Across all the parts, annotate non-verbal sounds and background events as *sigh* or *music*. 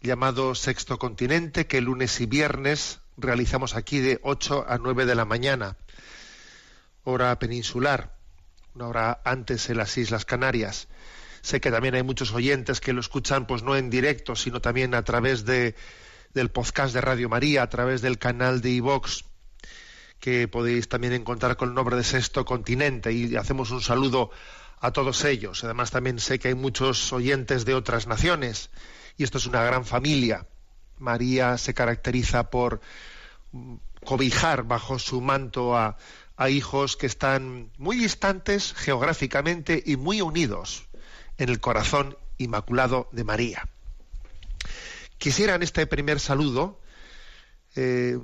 llamado Sexto Continente, que lunes y viernes realizamos aquí de 8 a 9 de la mañana, hora peninsular, una hora antes en las Islas Canarias. Sé que también hay muchos oyentes que lo escuchan, pues no en directo, sino también a través de, del podcast de Radio María, a través del canal de iVox que podéis también encontrar con el nombre de Sexto Continente y hacemos un saludo a todos ellos. Además también sé que hay muchos oyentes de otras naciones y esto es una gran familia. María se caracteriza por cobijar bajo su manto a, a hijos que están muy distantes geográficamente y muy unidos en el corazón inmaculado de María. Quisiera en este primer saludo eh,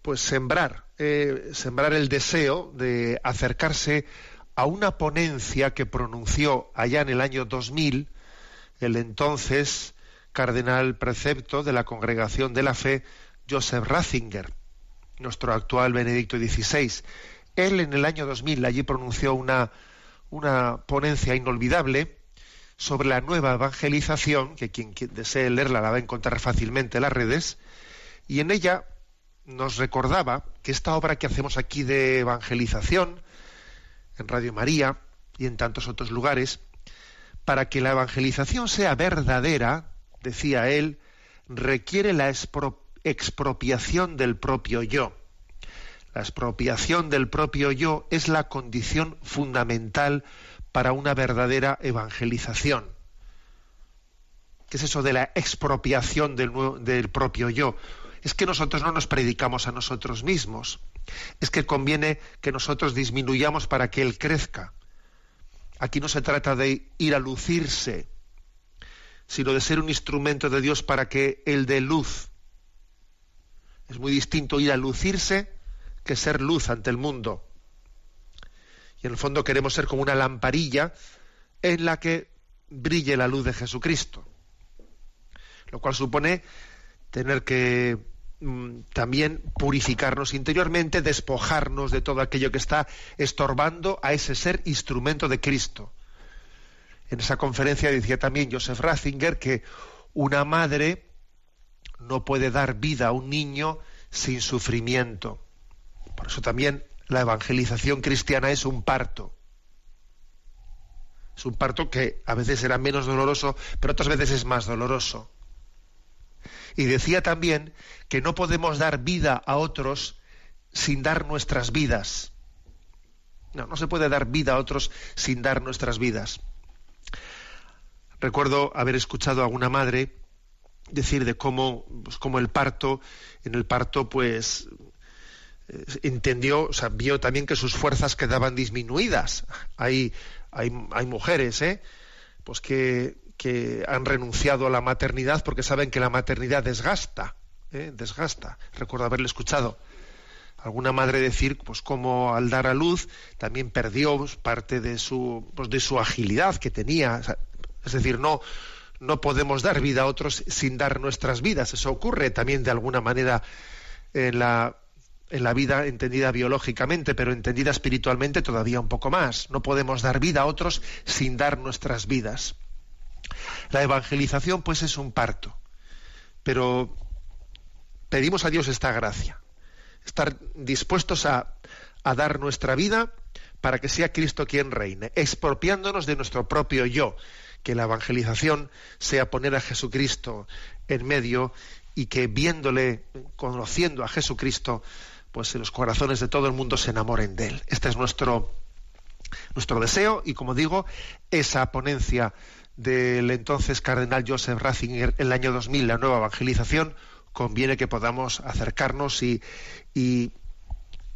pues sembrar, eh, sembrar el deseo de acercarse a una ponencia que pronunció allá en el año 2000 el entonces cardenal precepto de la Congregación de la Fe, Joseph Ratzinger, nuestro actual Benedicto XVI. Él en el año 2000 allí pronunció una, una ponencia inolvidable sobre la nueva evangelización, que quien, quien desee leerla la va a encontrar fácilmente en las redes, y en ella nos recordaba que esta obra que hacemos aquí de evangelización en Radio María y en tantos otros lugares, para que la evangelización sea verdadera, decía él, requiere la expro- expropiación del propio yo. La expropiación del propio yo es la condición fundamental para una verdadera evangelización. ¿Qué es eso de la expropiación del, del propio yo? Es que nosotros no nos predicamos a nosotros mismos. Es que conviene que nosotros disminuyamos para que Él crezca. Aquí no se trata de ir a lucirse, sino de ser un instrumento de Dios para que Él dé luz. Es muy distinto ir a lucirse que ser luz ante el mundo. Y en el fondo queremos ser como una lamparilla en la que brille la luz de Jesucristo. Lo cual supone tener que también purificarnos interiormente, despojarnos de todo aquello que está estorbando a ese ser instrumento de Cristo. En esa conferencia decía también Joseph Ratzinger que una madre no puede dar vida a un niño sin sufrimiento. Por eso también la evangelización cristiana es un parto. Es un parto que a veces será menos doloroso, pero otras veces es más doloroso. Y decía también que no podemos dar vida a otros sin dar nuestras vidas. No, no se puede dar vida a otros sin dar nuestras vidas. Recuerdo haber escuchado a una madre decir de cómo, pues, cómo el parto, en el parto, pues eh, entendió, o sea, vio también que sus fuerzas quedaban disminuidas. Hay, hay, hay mujeres, ¿eh? Pues que, que han renunciado a la maternidad porque saben que la maternidad desgasta, ¿eh? desgasta. Recuerdo haberle escuchado alguna madre decir, pues como al dar a luz también perdió pues, parte de su, pues, de su agilidad que tenía. Es decir, no, no podemos dar vida a otros sin dar nuestras vidas. Eso ocurre también de alguna manera en la, en la vida entendida biológicamente, pero entendida espiritualmente todavía un poco más. No podemos dar vida a otros sin dar nuestras vidas. La evangelización, pues, es un parto. Pero pedimos a Dios esta gracia. Estar dispuestos a, a dar nuestra vida para que sea Cristo quien reine, expropiándonos de nuestro propio yo, que la evangelización sea poner a Jesucristo en medio y que viéndole, conociendo a Jesucristo, pues en los corazones de todo el mundo se enamoren de él. Este es nuestro, nuestro deseo y, como digo, esa ponencia del entonces cardenal Joseph Ratzinger en el año 2000, la nueva evangelización, conviene que podamos acercarnos y, y,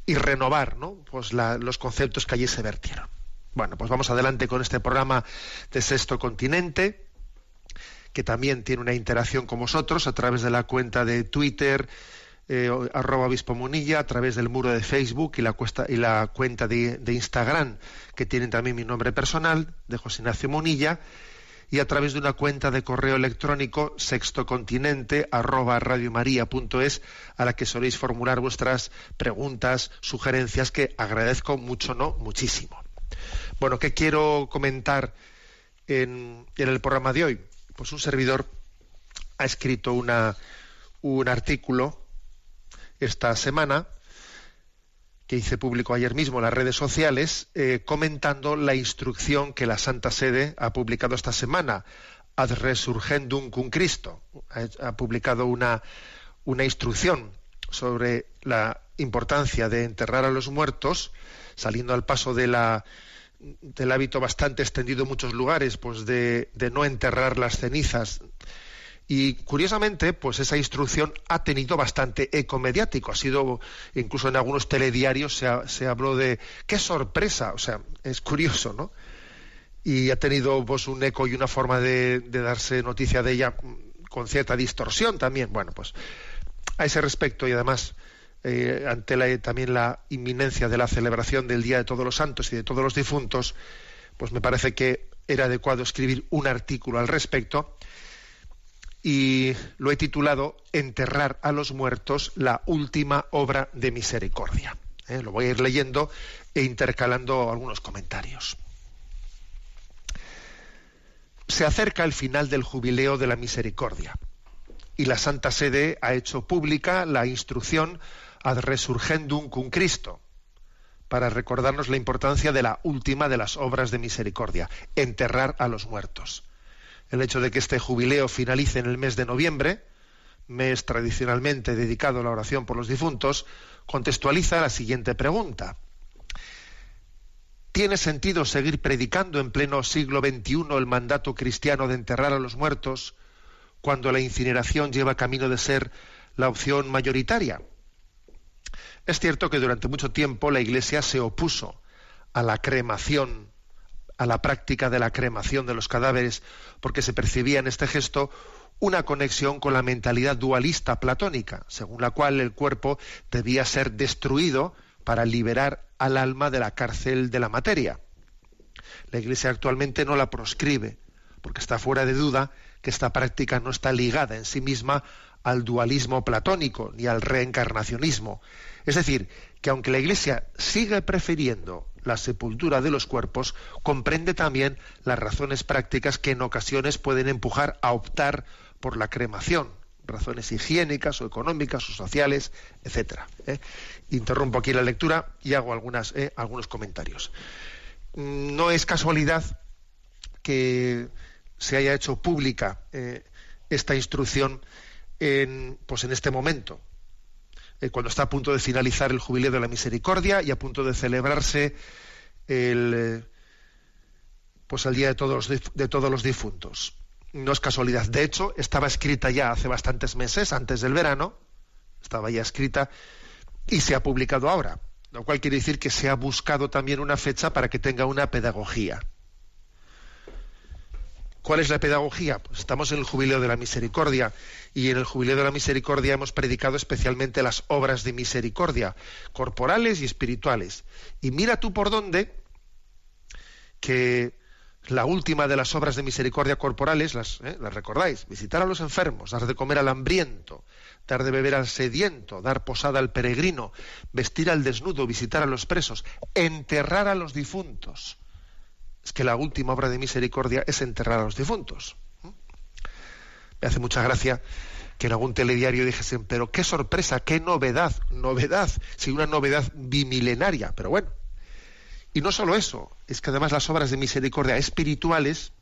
renovar ¿no? pues los conceptos que allí se vertieron. Bueno, pues vamos adelante con este programa de Sexto Continente, que también tiene una interacción con vosotros a través de la cuenta de Twitter, eh, arroba obispo Munilla, a través del muro de Facebook y la, y la cuenta de, de, Instagram, que tienen también mi nombre personal, de José Ignacio Munilla, y a través de una cuenta de correo electrónico sextocontinente arroba radiomaria.es a la que soléis formular vuestras preguntas, sugerencias que agradezco mucho, no muchísimo. Bueno, ¿qué quiero comentar en, el programa de hoy? Pues un servidor ha escrito una, un artículo esta semana que hice público ayer mismo en las redes sociales, eh, comentando la instrucción que la Santa Sede ha publicado esta semana, Ad Resurgendum cum Cristo. Ha, publicado una, una instrucción sobre la importancia de enterrar a los muertos, saliendo al paso del hábito bastante extendido en muchos lugares, pues de no enterrar las cenizas y curiosamente, pues esa instrucción ha tenido bastante eco mediático. Ha sido, incluso en algunos telediarios se, habló de qué sorpresa. O sea, es curioso, ¿no? Y ha tenido pues un eco y una forma de, darse noticia de ella con cierta distorsión también. Bueno, pues a ese respecto y además eh, ante la, también la inminencia de la celebración del Día de Todos los Santos y de todos los difuntos, pues me parece que era adecuado escribir un artículo al respecto y lo he titulado Enterrar a los muertos, la última obra de misericordia. ¿eh? Lo voy a ir leyendo e intercalando algunos comentarios. Se acerca el final del jubileo de la misericordia y la Santa Sede ha hecho pública la instrucción ad resurgendum cum Cristo para recordarnos la importancia de la última de las obras de misericordia, enterrar a los muertos el hecho de que este jubileo finalice en el mes de noviembre, mes tradicionalmente dedicado a la oración por los difuntos, contextualiza la siguiente pregunta. ¿Tiene sentido seguir predicando en pleno siglo XXI el mandato cristiano de enterrar a los muertos cuando la incineración lleva camino de ser la opción mayoritaria? Es cierto que durante mucho tiempo la Iglesia se opuso a la cremación a la práctica de la cremación de los cadáveres, porque se percibía en este gesto una conexión con la mentalidad dualista platónica, según la cual el cuerpo debía ser destruido para liberar al alma de la cárcel de la materia. La Iglesia actualmente no la proscribe, porque está fuera de duda que esta práctica no está ligada en sí misma al dualismo platónico ni al reencarnacionismo. Es decir, que aunque la Iglesia sigue prefiriendo la sepultura de los cuerpos, comprende también las razones prácticas que en ocasiones pueden empujar a optar por la cremación, razones higiénicas o económicas o sociales, etcétera. ¿eh? Interrumpo aquí la lectura y hago algunas, ¿eh? algunos comentarios. No es casualidad que se haya hecho pública eh, esta instrucción en, pues en este momento, eh, cuando está a punto de finalizar el jubileo de la misericordia y a punto de celebrarse el, eh, pues el día de todos, de todos los difuntos. No es casualidad. De hecho, estaba escrita ya hace bastantes meses, antes del verano, estaba ya escrita y se ha publicado ahora, lo cual quiere decir que se ha buscado también una fecha para que tenga una pedagogía. ¿Cuál es la pedagogía? Pues estamos en el jubileo de la misericordia y en el jubileo de la misericordia hemos predicado especialmente las obras de misericordia, corporales y espirituales. Y mira tú por dónde que la última de las obras de misericordia corporales, las, ¿eh? las recordáis, visitar a los enfermos, dar de comer al hambriento, dar de beber al sediento, dar posada al peregrino, vestir al desnudo, visitar a los presos, enterrar a los difuntos es que la última obra de misericordia es enterrar a los difuntos. Me hace mucha gracia que en algún telediario dijesen, pero qué sorpresa, qué novedad, novedad, sí, una novedad bimilenaria, pero bueno. Y no solo eso, es que además las obras de misericordia espirituales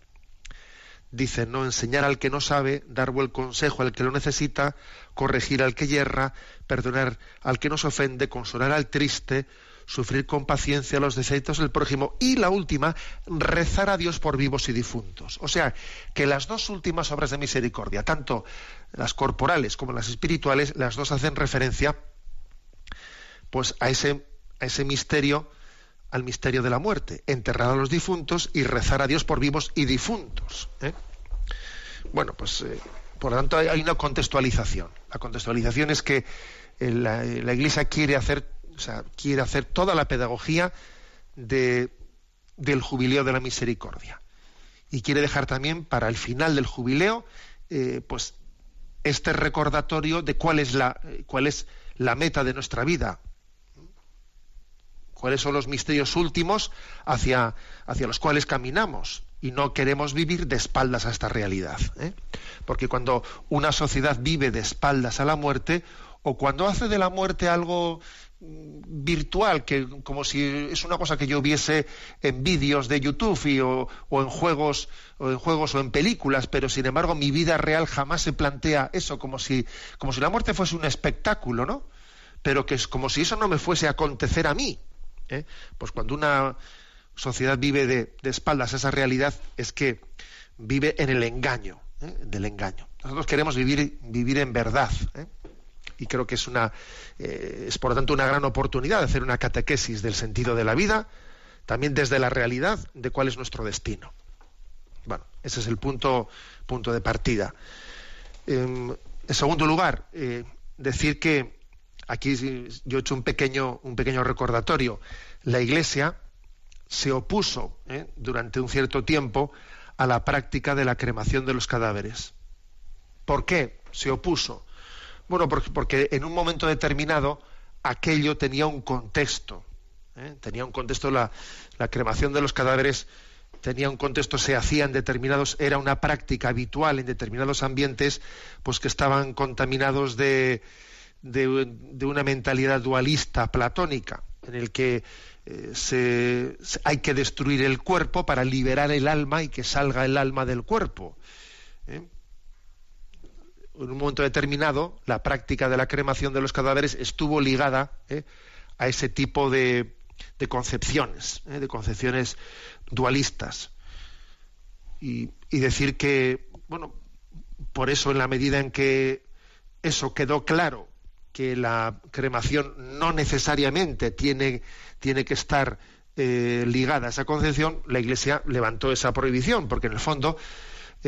dice, no enseñar al que no sabe, dar buen consejo al que lo necesita, corregir al que yerra, perdonar al que nos ofende, consolar al triste, sufrir con paciencia los defectos del prójimo y la última, rezar a Dios por vivos y difuntos. O sea, que las dos últimas obras de misericordia, tanto las corporales como las espirituales, las dos hacen referencia pues a ese, a ese misterio, al misterio de la muerte, enterrar a los difuntos y rezar a Dios por vivos y difuntos. ¿eh? Bueno, pues eh, por lo tanto hay una contextualización. La contextualización es que eh, la Iglesia quiere hacer o sea, quiere hacer toda la pedagogía de, del jubileo de la misericordia. Y quiere dejar también para el final del jubileo, eh, pues, este recordatorio de cuál es la, cuál es la meta de nuestra vida, cuáles son los misterios últimos hacia, hacia los cuales caminamos y no queremos vivir de espaldas a esta realidad. ¿eh? Porque cuando una sociedad vive de espaldas a la muerte, o cuando hace de la muerte algo virtual, que como si es una cosa que yo viese en vídeos de YouTube o, en juegos o en juegos o en películas, pero sin embargo mi vida real jamás se plantea eso, como si, como si la muerte fuese un espectáculo, ¿no? Pero que es como si eso no me fuese a acontecer a mí. ¿eh? Pues cuando una sociedad vive de, espaldas a esa realidad, es que vive en el engaño, ¿eh? del engaño. Nosotros queremos vivir, vivir en verdad. ¿eh? Y creo que es una eh, es por lo tanto una gran oportunidad de hacer una catequesis del sentido de la vida también desde la realidad de cuál es nuestro destino. Bueno ese es el punto punto de partida. Em, en segundo lugar eh, decir que aquí yo he hecho un pequeño un pequeño recordatorio. La iglesia se opuso eh, durante un cierto tiempo a la práctica de la cremación de los cadáveres. ¿por qué se opuso bueno, porque, en un momento determinado aquello tenía un contexto. ¿eh? Tenía un contexto, la, cremación de los cadáveres tenía un contexto, se hacía en determinados, era una práctica habitual en determinados ambientes, pues que estaban contaminados de, una mentalidad dualista platónica, en el que eh, se, hay que destruir el cuerpo para liberar el alma y que salga el alma del cuerpo. En un momento determinado, la práctica de la cremación de los cadáveres estuvo ligada ¿eh? a ese tipo de, concepciones, ¿eh? de concepciones dualistas. Y, decir que, bueno, por eso en la medida en que eso quedó claro, que la cremación no necesariamente tiene, tiene que estar eh, ligada a esa concepción, la Iglesia levantó esa prohibición, porque en el fondo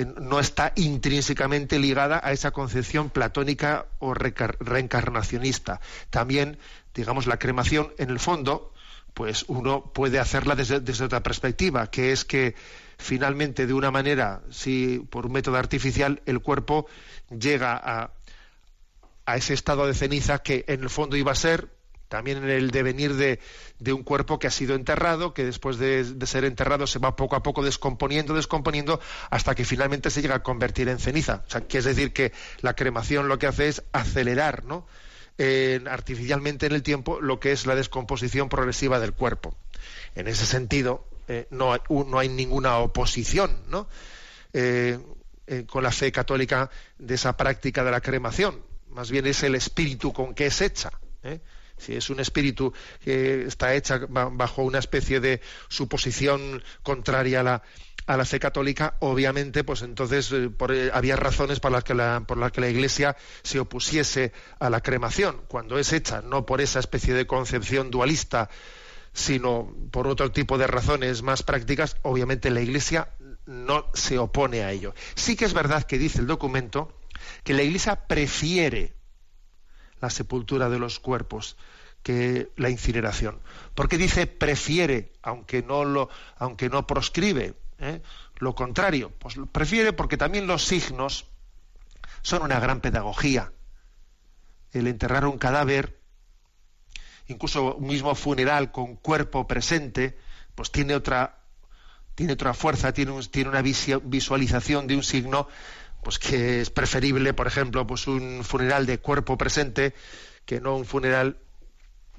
no está intrínsecamente ligada a esa concepción platónica o reencarnacionista. También, digamos, la cremación, en el fondo, pues uno puede hacerla desde, otra perspectiva, que es que finalmente, de una manera, si por un método artificial, el cuerpo llega a, a ese estado de ceniza que en el fondo iba a ser también en el devenir de, un cuerpo que ha sido enterrado, que después de, ser enterrado se va poco a poco descomponiendo, descomponiendo, hasta que finalmente se llega a convertir en ceniza. O sea, que es decir que la cremación lo que hace es acelerar, ¿no? artificialmente en el tiempo lo que es la descomposición progresiva del cuerpo. En ese sentido, eh, no, hay, no, hay, ninguna oposición, ¿no? Eh, eh, con la fe católica de esa práctica de la cremación. Más bien es el espíritu con que es hecha si es un espíritu que está hecha bajo una especie de suposición contraria a la, a la fe católica, obviamente, pues entonces eh, eh, había razones por las, que por las que la Iglesia se opusiese a la cremación. Cuando es hecha no por esa especie de concepción dualista, sino por otro tipo de razones más prácticas, obviamente la Iglesia no se opone a ello. Sí que es verdad que dice el documento que la Iglesia prefiere la sepultura de los cuerpos que la incineración. Porque dice prefiere, aunque no lo, aunque no proscribe, ¿eh? lo contrario, pues prefiere porque también los signos son una gran pedagogía. El enterrar un cadáver, incluso un mismo funeral con cuerpo presente, pues tiene otra tiene otra fuerza, tiene, tiene una visualización de un signo pues que es preferible, por ejemplo, pues un funeral de cuerpo presente que no un funeral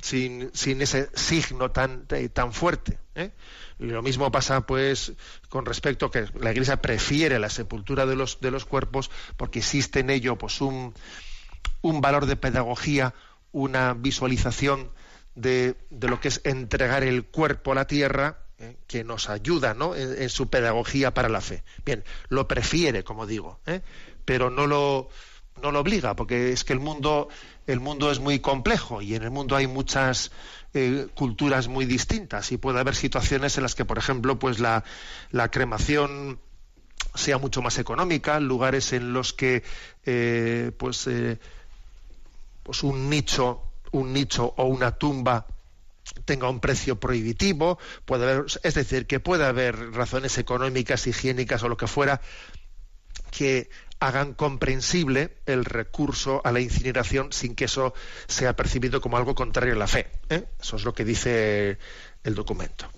sin, sin ese signo tan, eh, tan fuerte. ¿eh? Lo mismo pasa pues con respecto a que la Iglesia prefiere la sepultura de los, de los cuerpos porque existe en ello pues un, un valor de pedagogía, una visualización de, de, lo que es entregar el cuerpo a la tierra ¿eh? que nos ayuda ¿no? en, su pedagogía para la fe. Bien, lo prefiere, como digo, ¿eh? pero no lo, no lo obliga, porque es que el mundo, el mundo es muy complejo y en el mundo hay muchas eh, culturas muy distintas y puede haber situaciones en las que, por ejemplo, pues la, la cremación sea mucho más económica, lugares en los que eh, pues, pues un nicho, un nicho o una tumba tenga un precio prohibitivo, puede haber, es decir, que puede haber razones económicas, higiénicas o lo que fuera que hagan comprensible el recurso a la incineración sin que eso sea percibido como algo contrario a la fe. ¿eh? Eso es lo que dice el documento.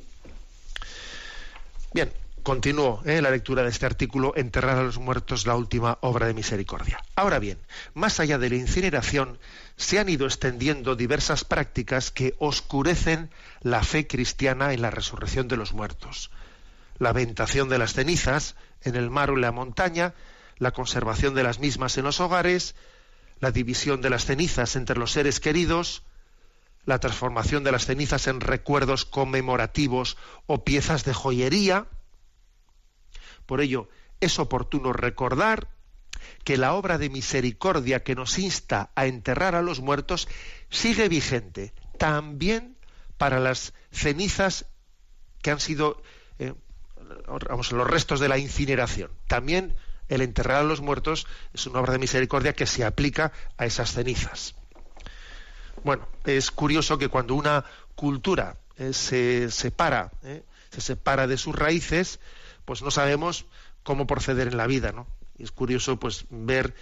Bien, continúo ¿eh? la lectura de este artículo, Enterrar a los muertos, la última obra de misericordia. Ahora bien, más allá de la incineración, se han ido extendiendo diversas prácticas que oscurecen la fe cristiana en la resurrección de los muertos. La aventación de las cenizas en el mar o en la montaña, la conservación de las mismas en los hogares, la división de las cenizas entre los seres queridos, la transformación de las cenizas en recuerdos conmemorativos o piezas de joyería. Por ello, es oportuno recordar que la obra de misericordia que nos insta a enterrar a los muertos sigue vigente también para las cenizas que han sido eh, vamos, los restos de la incineración. También el enterrar a los muertos es una obra de misericordia que se aplica a esas cenizas. Bueno, es curioso que cuando una cultura eh, se separa, eh, se separa de sus raíces, pues no sabemos cómo proceder en la vida, ¿no? Y es curioso, pues, ver,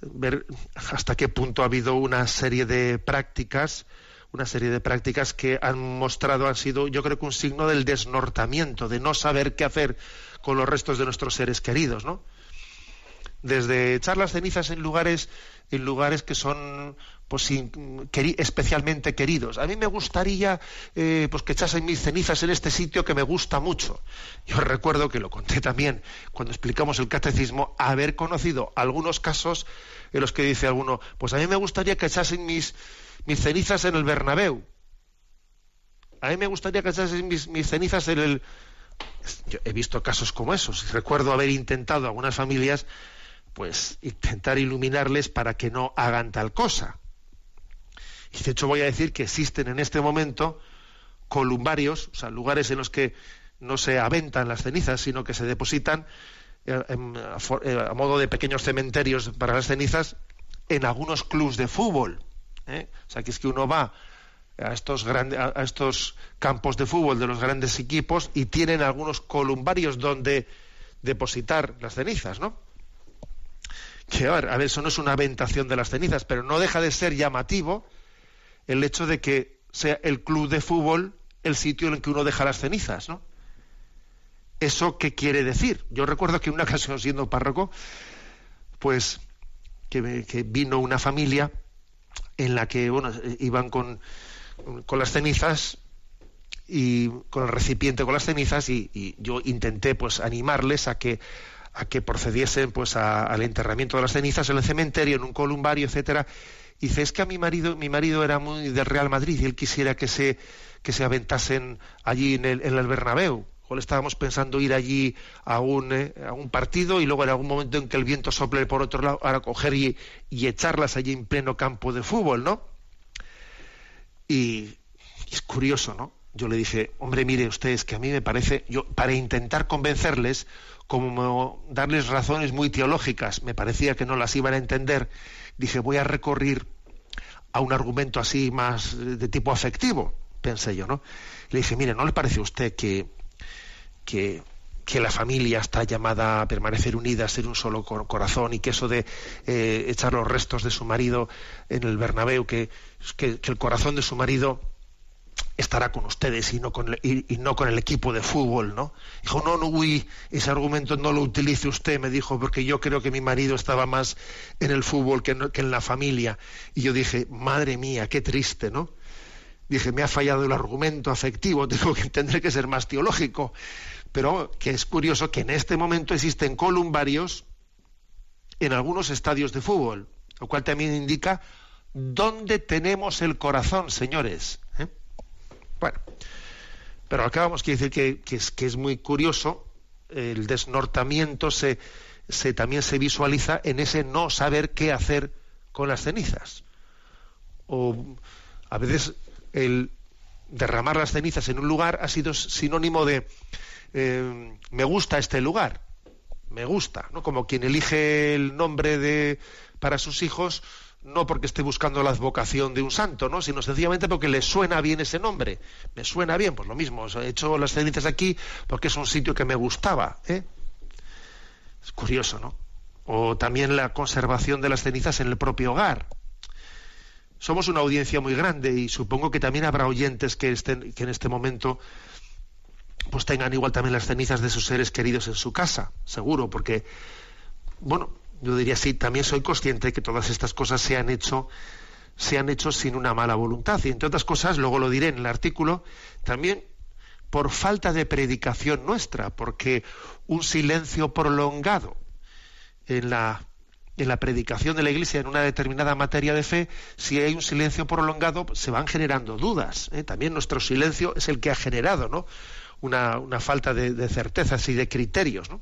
ver hasta qué punto ha habido una serie de prácticas, una serie de prácticas que han mostrado, han sido, yo creo que un signo del desnortamiento, de no saber qué hacer con los restos de nuestros seres queridos, ¿no? desde echar las cenizas en lugares en lugares que son pues especialmente queridos. A mí me gustaría eh, pues que echasen mis cenizas en este sitio que me gusta mucho. Yo recuerdo que lo conté también cuando explicamos el catecismo, haber conocido algunos casos en los que dice alguno, pues a mí me gustaría que echasen mis, cenizas en el Bernabéu. A mí me gustaría que echasen mis, mis cenizas en el... Yo he visto casos como esos. Recuerdo haber intentado algunas familias pues intentar iluminarles para que no hagan tal cosa. Y de hecho voy a decir que existen en este momento columbarios, o sea, lugares en los que no se aventan las cenizas, sino que se depositan eh, eh, a, modo de pequeños cementerios para las cenizas en algunos clubs de fútbol. ¿eh? O sea, que es que uno va a estos, grandes, a estos campos de fútbol de los grandes equipos y tienen algunos columbarios donde depositar las cenizas, ¿no? que a ver, eso no es una aventación de las cenizas, pero no deja de ser llamativo el hecho de que sea el club de fútbol el sitio en el que uno deja las cenizas, ¿no? ¿Eso qué quiere decir? Yo recuerdo que una ocasión siendo párroco, pues que, vino una familia en la que bueno, iban con, con las cenizas y con el recipiente con las cenizas y, y yo intenté pues animarles a que a que procediesen pues al enterramiento de las cenizas en el cementerio, en un columbario, etcétera. Y dice, es que a mi marido, mi marido era muy del Real Madrid y él quisiera que se, que se aventasen allí en el, en el Bernabéu. O le estábamos pensando ir allí a un, eh, a un partido y luego en algún momento en que el viento sople por otro lado, ahora coger y, y echarlas allí en pleno campo de fútbol, ¿no? Y, es curioso, ¿no? Yo le dije, hombre, mire ustedes que a mí me parece, yo para intentar convencerles, como darles razones muy teológicas, me parecía que no las iban a entender, dije, voy a recorrer a un argumento así más de tipo afectivo, pensé yo, ¿no? Le dije, mire, ¿no le parece a usted que, que, la familia está llamada a permanecer unida, a ser un solo corazón y que eso de eh, echar los restos de su marido en el Bernabéu, que, que el corazón de su marido estará con ustedes y no con, el, y, no con el equipo de fútbol, ¿no? Dijo, no, no, ese argumento no lo utilice usted, me dijo, porque yo creo que mi marido estaba más en el fútbol que, en la familia. Y yo dije, madre mía, qué triste, ¿no? dije, me ha fallado el argumento afectivo, *laughs* tengo que entender que ser más teológico. Pero que es curioso que en este momento existen columbarios en algunos estadios de fútbol, lo cual también indica dónde tenemos el corazón, señores. Bueno, pero acabamos de decir que, es, que es muy curioso, el desnortamiento se, se, también se visualiza en ese no saber qué hacer con las cenizas. O a veces el derramar las cenizas en un lugar ha sido sinónimo de eh, me gusta este lugar, me gusta, ¿no? Como quien elige el nombre de para sus hijos no porque esté buscando la advocación de un santo, ¿no? sino sencillamente porque le suena bien ese nombre. Me suena bien, pues lo mismo. He hecho las cenizas aquí porque es un sitio que me gustaba. ¿eh? Es curioso, ¿no? O también la conservación de las cenizas en el propio hogar somos una audiencia muy grande y supongo que también habrá oyentes que, estén, que en este momento pues tengan igual también las cenizas de sus seres queridos en su casa, seguro, porque, bueno, yo diría sí, también soy consciente que todas estas cosas se han hecho se han hecho sin una mala voluntad y entre otras cosas, luego lo diré en el artículo, también por falta de predicación nuestra, porque un silencio prolongado en la en la predicación de la Iglesia en una determinada materia de fe, si hay un silencio prolongado, se van generando dudas. ¿eh? También nuestro silencio es el que ha generado ¿no? una, falta de, certezas y de criterios. ¿no?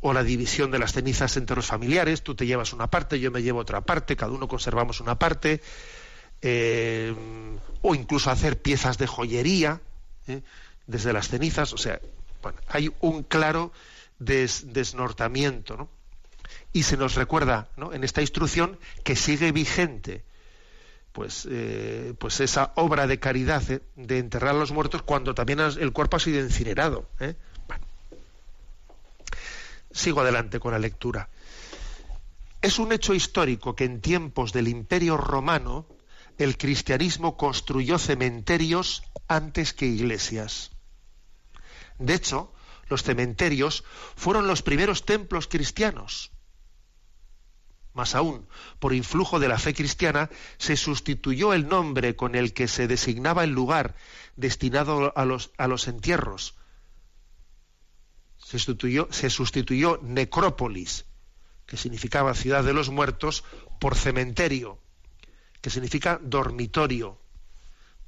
O la división de las cenizas entre los familiares, tú te llevas una parte, yo me llevo otra parte, cada uno conservamos una parte, eh, o incluso hacer piezas de joyería ¿eh? desde las cenizas, o sea, bueno, hay un claro desnortamiento, ¿no? y se nos recuerda en esta instrucción que sigue vigente pues, eh, pues esa obra de caridad de enterrar a los muertos cuando también el cuerpo ha sido incinerado. Sigo adelante con la lectura. Es un hecho histórico que en tiempos del Imperio Romano el cristianismo construyó cementerios antes que iglesias. De hecho, los cementerios fueron los primeros templos cristianos. Más aún, por influjo de la fe cristiana, se sustituyó el nombre con el que se designaba el lugar destinado a los, a los entierros. Se sustituyó, necrópolis, que significaba ciudad de los muertos, por cementerio, que significa dormitorio,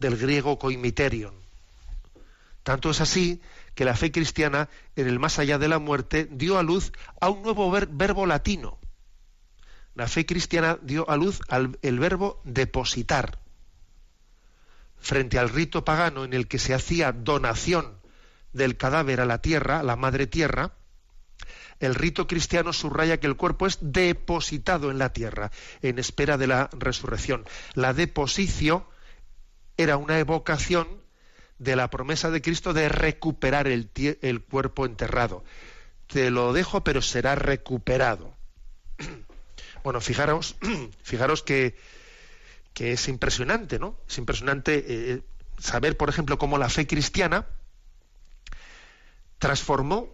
del griego coimiterion. Tanto es así que la fe cristiana, en el más allá de la muerte, dio a luz a un nuevo verbo latino, la fe cristiana dio a luz al, el verbo depositar. Frente al rito pagano en el que se hacía donación del cadáver a la tierra, la madre tierra, el rito cristiano subraya que el cuerpo es depositado en la tierra en espera de la resurrección. La deposición era una evocación de la promesa de Cristo de recuperar el, cuerpo enterrado. Te lo dejo, pero será recuperado. *clears throat* Bueno, fijaros, *clears throat* fijaros que, que es impresionante, ¿no? Es impresionante eh, saber, por ejemplo, cómo la fe cristiana transformó,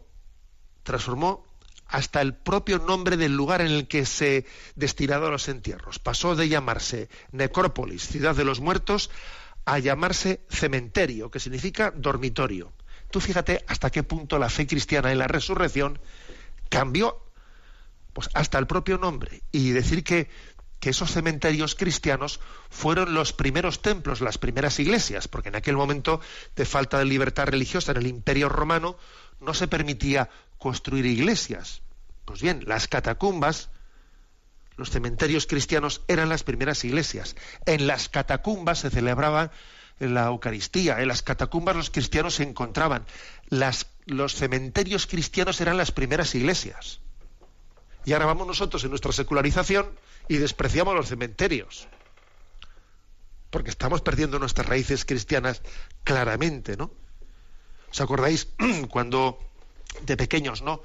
transformó hasta el propio nombre del lugar en el que se destinaba a los entierros. Pasó de llamarse necrópolis, ciudad de los muertos, a llamarse cementerio, que significa dormitorio. Tú fíjate hasta qué punto la fe cristiana en la resurrección cambió pues hasta el propio nombre y decir que, que esos cementerios cristianos fueron los primeros templos, las primeras iglesias, porque en aquel momento de falta de libertad religiosa en el Imperio Romano no se permitía construir iglesias. Pues bien, las catacumbas, los cementerios cristianos eran las primeras iglesias. En las catacumbas se celebraba la Eucaristía, en las catacumbas los cristianos se encontraban. Las, los cementerios cristianos eran las primeras iglesias. Y ahora vamos nosotros en nuestra secularización y despreciamos los cementerios. Porque estamos perdiendo nuestras raíces cristianas claramente, ¿no? ¿Os acordáis *clears throat* cuando de pequeños, ¿no?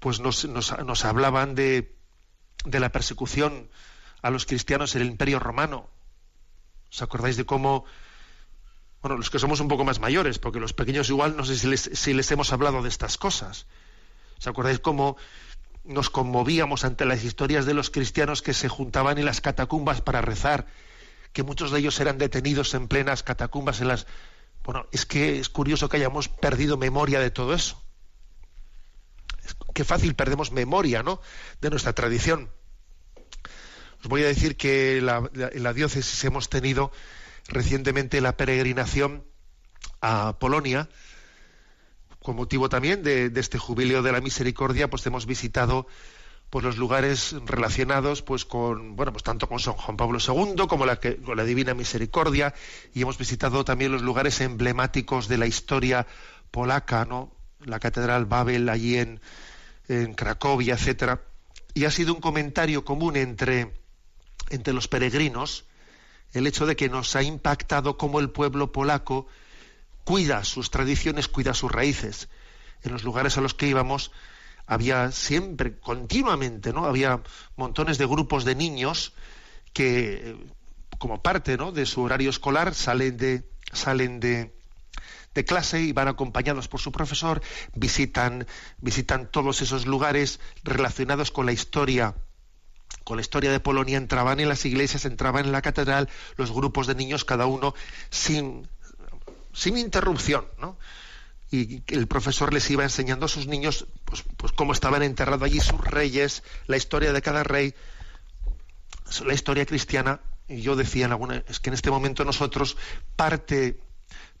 Pues nos, nos, hablaban de, de la persecución a los cristianos en el Imperio Romano. ¿Os acordáis de cómo, bueno, los que somos un poco más mayores, porque los pequeños igual no sé si les, si les hemos hablado de estas cosas. ¿Os acordáis cómo nos conmovíamos ante las historias de los cristianos que se juntaban en las catacumbas para rezar, que muchos de ellos eran detenidos en plenas catacumbas en las bueno, es que es curioso que hayamos perdido memoria de todo eso. qué fácil perdemos memoria, ¿no? De nuestra tradición. Os voy a decir que en la diócesis hemos tenido recientemente la peregrinación a Polonia, con motivo también de, este jubileo de la misericordia, pues hemos visitado pues los lugares relacionados pues con bueno pues tanto con San Juan Pablo II como la con la Divina Misericordia. Y hemos visitado también los lugares emblemáticos de la historia polaca no la catedral Babel allí en, en Cracovia etcétera. Y ha sido un comentario común entre entre los peregrinos el hecho de que nos ha impactado cómo el pueblo polaco cuida sus tradiciones cuida sus raíces en los lugares a los que íbamos había siempre, continuamente, ¿no? Había montones de grupos de niños que, como parte ¿no? de su horario escolar, salen de, salen de, de clase y van acompañados por su profesor, visitan, visitan todos esos lugares relacionados con la historia con la historia de Polonia, entraban en las iglesias, entraban en la catedral, los grupos de niños, cada uno sin, sin interrupción, ¿no? y el profesor les iba enseñando a sus niños pues, pues cómo estaban enterrados allí sus reyes, la historia de cada rey, la historia cristiana. Y yo decía en alguna, es que en este momento nosotros parte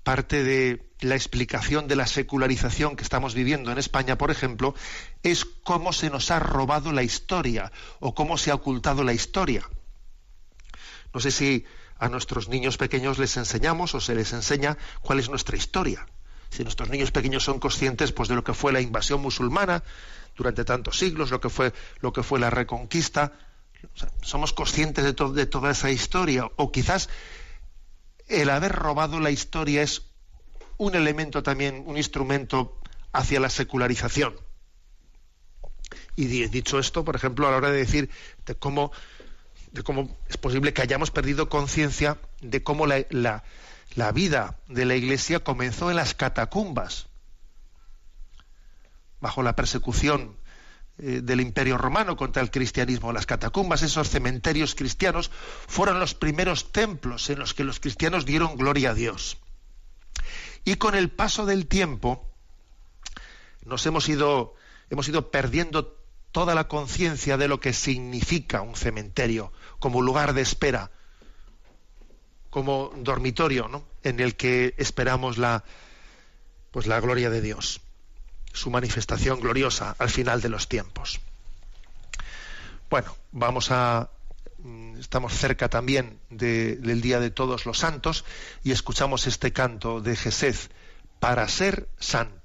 parte de la explicación de la secularización que estamos viviendo en España, por ejemplo, es cómo se nos ha robado la historia o cómo se ha ocultado la historia. No sé si a nuestros niños pequeños les enseñamos o se les enseña cuál es nuestra historia si nuestros niños pequeños son conscientes pues de lo que fue la invasión musulmana durante tantos siglos, lo que fue lo que fue la reconquista, somos conscientes de, de toda esa historia o quizás el haber robado la historia es un elemento también, un instrumento hacia la secularización. Y dicho esto, por ejemplo, a la hora de decir de cómo, de cómo es posible que hayamos perdido conciencia de cómo la, vida de la Iglesia comenzó en las catacumbas, bajo la persecución eh, del Imperio Romano contra el cristianismo. Las catacumbas, esos cementerios cristianos, fueron los primeros templos en los que los cristianos dieron gloria a Dios. Y con el paso del tiempo nos hemos ido, hemos ido perdiendo toda la conciencia de lo que significa un cementerio como lugar de espera, como dormitorio ¿no? en el que esperamos la, pues la gloria de Dios, su manifestación gloriosa al final de los tiempos. Bueno, vamos a mm, estamos cerca también del día de todos los santos y escuchamos este canto de Jesús para ser santo.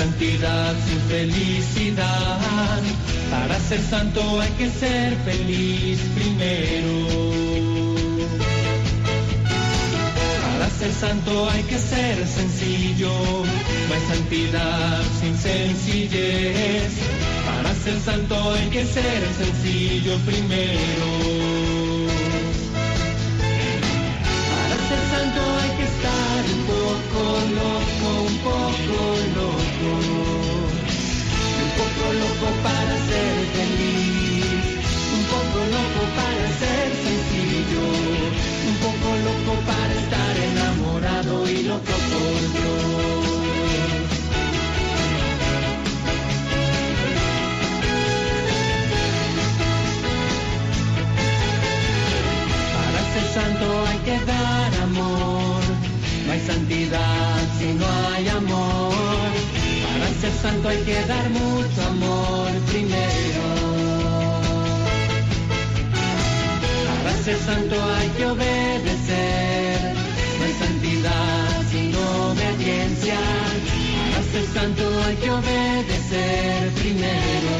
Santidad sin felicidad. Para ser santo hay que ser feliz primero. Para ser santo hay que ser sencillo. No hay santidad sin sencillez. Para ser santo hay que ser sencillo primero. un poco loco, un poco loco, un poco loco para ser feliz, un poco loco para ser sencillo, un poco loco para estar enamorado y loco por Dios. Para ser santo hay que dar amor no hay santidad si no hay amor. Para ser santo hay que dar mucho amor primero. Para ser santo hay que obedecer. No hay santidad sin obediencia. Para ser santo hay que obedecer primero.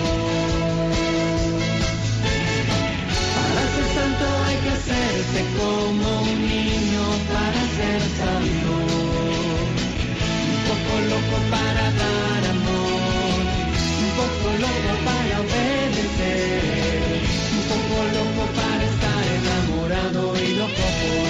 Para ser santo hay que hacerse como un niño para ser santo loco para obedecer, un poco loco para estar enamorado y loco por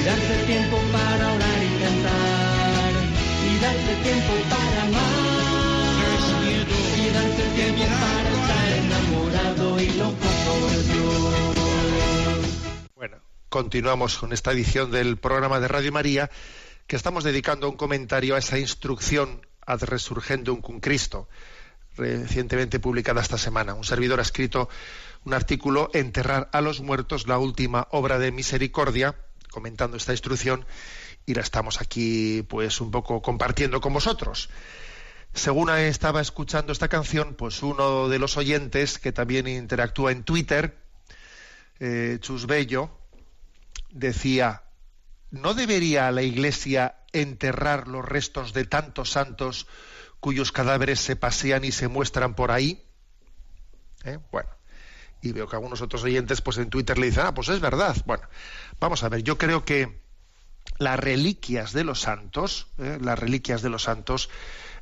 Y tiempo para orar y cantar. Y darse tiempo para amar. Y darse tiempo para estar enamorado y loco por Dios. Bueno, continuamos con esta edición del programa de Radio María que estamos dedicando un comentario a esa instrucción ad resurgendum cum Cristo, recientemente publicada esta semana. Un servidor ha escrito un artículo Enterrar a los muertos, la última obra de misericordia, comentando esta instrucción y la estamos aquí pues un poco compartiendo con vosotros. Según estaba escuchando esta canción, pues uno de los oyentes que también interactúa en Twitter, eh, Chus Bello, decía, ¿no debería la Iglesia enterrar los restos de tantos santos cuyos cadáveres se pasean y se muestran por ahí? ¿Eh? Bueno, y veo que algunos otros oyentes pues en Twitter le dicen, ah, pues es verdad. Bueno, vamos a ver, yo creo que las reliquias de los santos, ¿eh? las reliquias de los santos,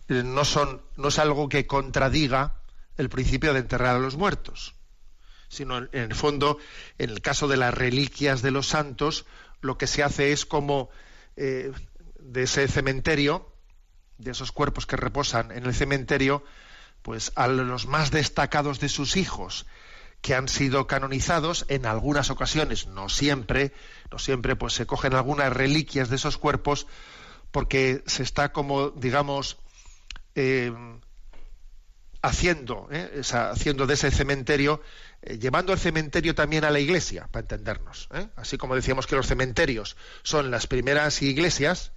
eh, no son, no es algo que contradiga el principio de enterrar a los muertos, sino en, el fondo, en el caso de las reliquias de los santos, lo que se hace es como eh, de ese cementerio, de esos cuerpos que reposan en el cementerio, pues a los más destacados de sus hijos, que han sido canonizados en algunas ocasiones, no siempre, no siempre, pues se cogen algunas reliquias de esos cuerpos porque se está como, digamos, eh, haciendo, ¿eh? haciendo de ese cementerio, eh, llevando el cementerio también a la iglesia, para entendernos. Así como decíamos que los cementerios son las primeras iglesias,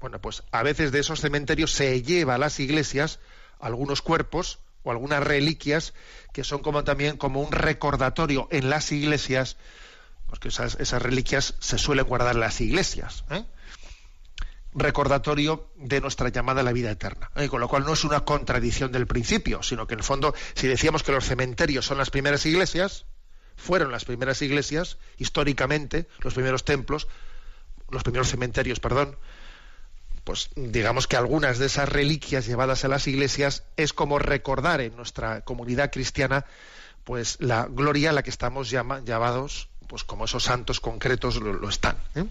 bueno, pues a veces de esos cementerios se lleva a las iglesias algunos cuerpos o algunas reliquias que son como también como un recordatorio en las iglesias, porque esas, esas reliquias se suelen guardar en las iglesias. ¿eh? recordatorio de nuestra llamada a la vida eterna. ¿eh? Con lo cual no es una contradicción del principio, sino que en el fondo, si decíamos que los cementerios son las primeras iglesias, fueron las primeras iglesias, históricamente, los primeros templos, los primeros cementerios, perdón, pues digamos que algunas de esas reliquias llevadas a las iglesias es como recordar en nuestra comunidad cristiana pues la gloria a la que estamos llama- llamados, pues como esos santos concretos lo, lo están. ¿eh?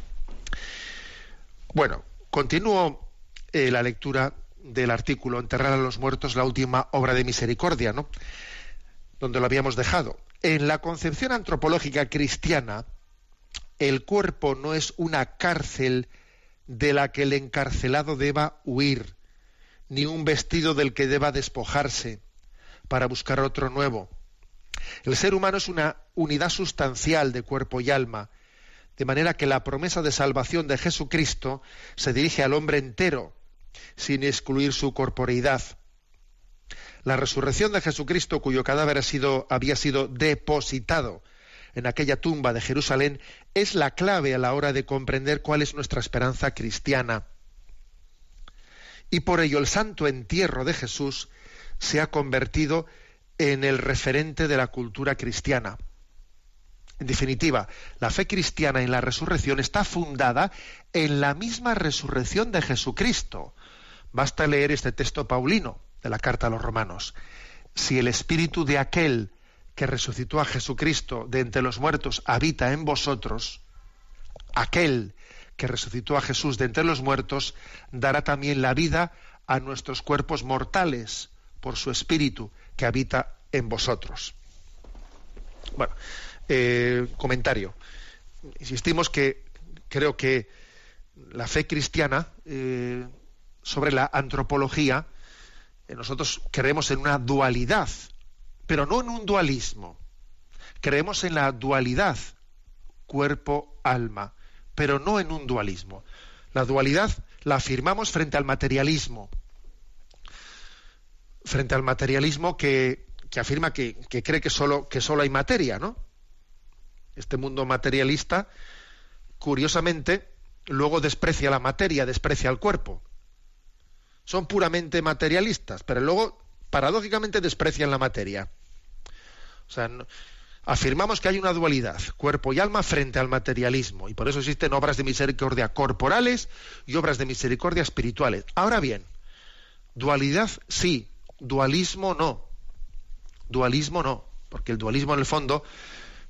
Bueno, continúo eh, la lectura del artículo Enterrar a los muertos, la última obra de misericordia, ¿no? Donde lo habíamos dejado. En la concepción antropológica cristiana, el cuerpo no es una cárcel de la que el encarcelado deba huir, ni un vestido del que deba despojarse para buscar otro nuevo. El ser humano es una unidad sustancial de cuerpo y alma, de manera que la promesa de salvación de Jesucristo se dirige al hombre entero, sin excluir su corporeidad. La resurrección de Jesucristo, cuyo cadáver había sido depositado en aquella tumba de Jerusalén, es la clave a la hora de comprender cuál es nuestra esperanza cristiana. Y por ello el santo entierro de Jesús se ha convertido en el referente de la cultura cristiana. En definitiva, la fe cristiana en la resurrección está fundada en la misma resurrección de Jesucristo. Basta leer este texto paulino de la carta a los romanos. Si el espíritu de aquel que resucitó a Jesucristo de entre los muertos habita en vosotros, aquel que resucitó a Jesús de entre los muertos dará también la vida a nuestros cuerpos mortales por su espíritu que habita en vosotros. Bueno, eh, comentario. Insistimos que creo que la fe cristiana eh, sobre la antropología, eh, nosotros creemos en una dualidad, pero no en un dualismo. Creemos en la dualidad cuerpo-alma, pero no en un dualismo. La dualidad la afirmamos frente al materialismo, frente al materialismo que, que afirma que, que cree que solo, que solo hay materia, ¿no? Este mundo materialista, curiosamente, luego desprecia la materia, desprecia el cuerpo. Son puramente materialistas, pero luego paradójicamente desprecian la materia. O sea, afirmamos que hay una dualidad, cuerpo y alma frente al materialismo, y por eso existen obras de misericordia corporales y obras de misericordia espirituales. Ahora bien, dualidad sí, dualismo no. Dualismo no, porque el dualismo en el fondo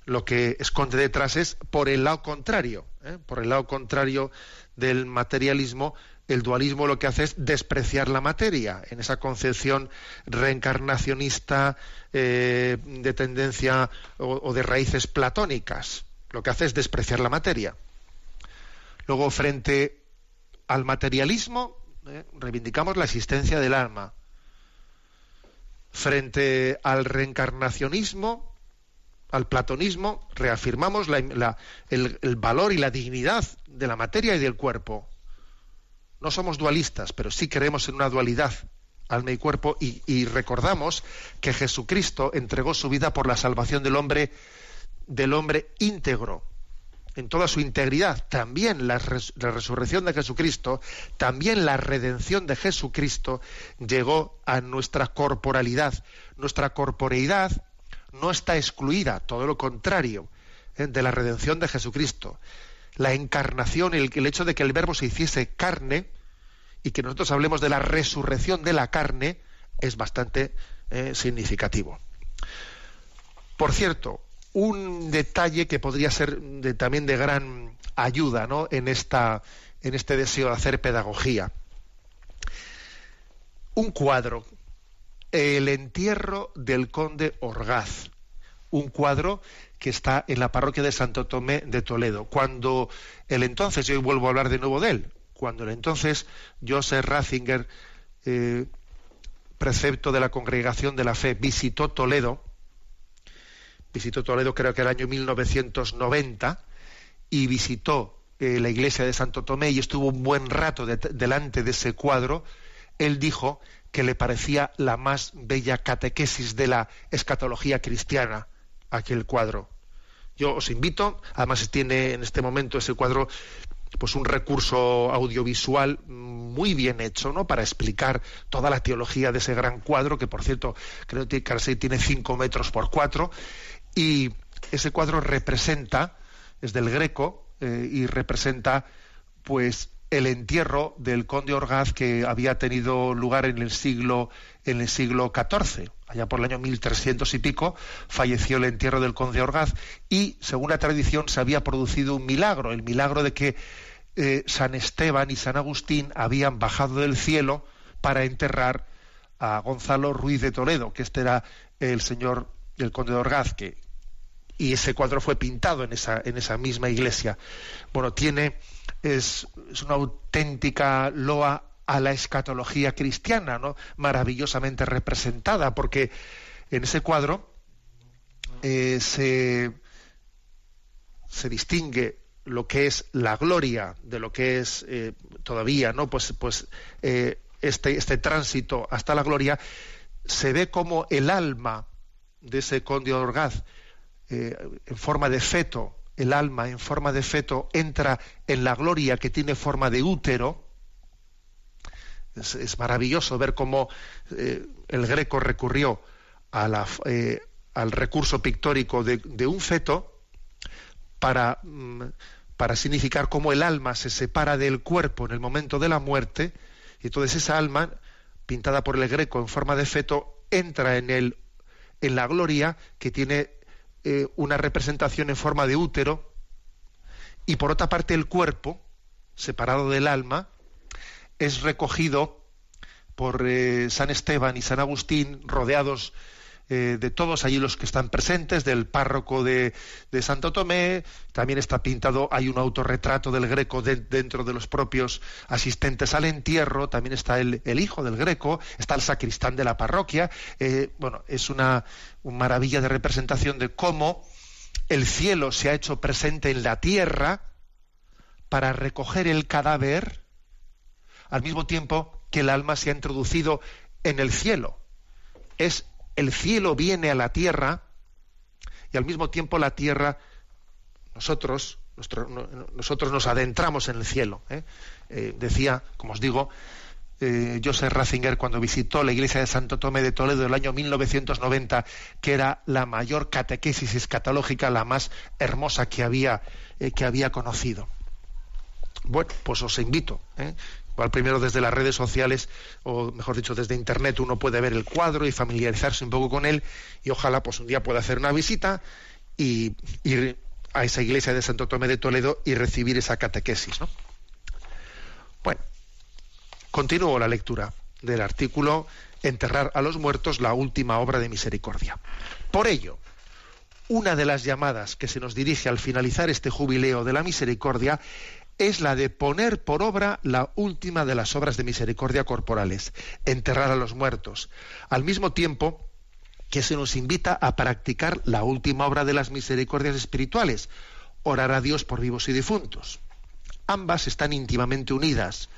lo que esconde detrás es por el lado contrario, ¿eh? por el lado contrario del materialismo, el dualismo lo que hace es despreciar la materia en esa concepción reencarnacionista eh, de tendencia o, de raíces platónicas. Lo que hace es despreciar la materia. Luego, frente al materialismo, eh, reivindicamos la existencia del alma. Frente al reencarnacionismo, al platonismo, reafirmamos el valor y la dignidad de la materia y del cuerpo no somos dualistas, pero sí creemos en una dualidad, alma y cuerpo, y, recordamos que Jesucristo entregó su vida por la salvación del hombre, del hombre íntegro, en toda su integridad. También la, resurrección de Jesucristo, también la redención de Jesucristo llegó a nuestra corporalidad. Nuestra corporeidad no está excluida, todo lo contrario, ¿eh? de la redención de Jesucristo la encarnación, el, el hecho de que el verbo se hiciese carne y que nosotros hablemos de la resurrección de la carne es bastante eh, significativo. Por cierto, un detalle que podría ser también de gran ayuda ¿no? en, esta, en este deseo de hacer pedagogía. Un cuadro, El entierro del conde Orgaz, un cuadro que está en la parroquia de Santo Tomé de Toledo. Cuando el entonces, yo vuelvo a hablar de nuevo de él, cuando el entonces Joseph Ratzinger, eh, precepto de la Congregación de la Fe, visitó Toledo, visitó Toledo creo que el año 1990, y visitó eh, la iglesia de Santo Tomé y estuvo un buen rato delante de ese cuadro, él dijo que le parecía la más bella catequesis de la escatología cristiana aquel cuadro. Yo os invito, además tiene en este momento ese cuadro pues un recurso audiovisual muy bien hecho, ¿no? Para explicar toda la teología de ese gran cuadro, que por cierto, creo que casi tiene 5 metros por 4, y ese cuadro representa, es del Greco, eh, y representa, pues, el entierro del conde Orgaz que había tenido lugar en el siglo en el siglo XIV allá por el año 1300 y pico falleció el entierro del conde Orgaz y según la tradición se había producido un milagro el milagro de que eh, San Esteban y San Agustín habían bajado del cielo para enterrar a Gonzalo Ruiz de Toledo que este era el señor el conde de Orgaz que y ese cuadro fue pintado en esa en esa misma iglesia. Bueno tiene es, una auténtica loa a la escatología cristiana, ¿no? maravillosamente representada, porque en ese cuadro eh, se, se, distingue lo que es la gloria de lo que es eh, todavía, ¿no? Pues, pues eh, este, este tránsito hasta la gloria, se ve como el alma de ese conde Orgaz, en forma de feto, el alma en forma de feto entra en la gloria que tiene forma de útero, es, maravilloso ver cómo eh, el Greco recurrió eh, al recurso pictórico de, un feto para, mm, para significar cómo el alma se separa del cuerpo en el momento de la muerte, y entonces esa alma, pintada por el Greco en forma de feto, entra en, el, en la gloria que tiene eh, una representación en forma de útero y por otra parte el cuerpo, separado del alma, es recogido por eh, San Esteban y San Agustín, rodeados eh, de todos. Allí los que están presentes, del párroco de, Santo Tomé, también está pintado, hay un autorretrato del Greco dentro de los propios asistentes al entierro, también está el, hijo del Greco, está el sacristán de la parroquia, eh, bueno, es una, una maravilla de representación de cómo el cielo se ha hecho presente en la tierra para recoger el cadáver, al mismo tiempo que el alma se ha introducido en el cielo. Es el cielo viene a la tierra y al mismo tiempo la tierra, nosotros, nosotros nos adentramos en el cielo. ¿eh? Eh, decía, como os digo, eh, Joseph Ratzinger cuando visitó la iglesia de Santo Tomé de Toledo en el año 1990, que era la mayor catequesis escatológica, la más hermosa que había, eh, que había conocido. Bueno, pues os invito. Igual primero desde las redes sociales, o mejor dicho, desde internet, uno puede ver el cuadro y familiarizarse un poco con él, y ojalá pues un día pueda hacer una visita y ir a esa iglesia de Santo Tomé de Toledo y recibir esa catequesis. ¿no? Bueno, continúo la lectura del artículo Enterrar a los muertos, la última obra de misericordia. Por ello, una de las llamadas que se nos dirige al finalizar este jubileo de la misericordia es la de poner por obra la última de las obras de misericordia corporales, enterrar a los muertos, al mismo tiempo que se nos invita a practicar la última obra de las misericordias espirituales, orar a Dios por vivos y difuntos. Ambas están íntimamente unidas,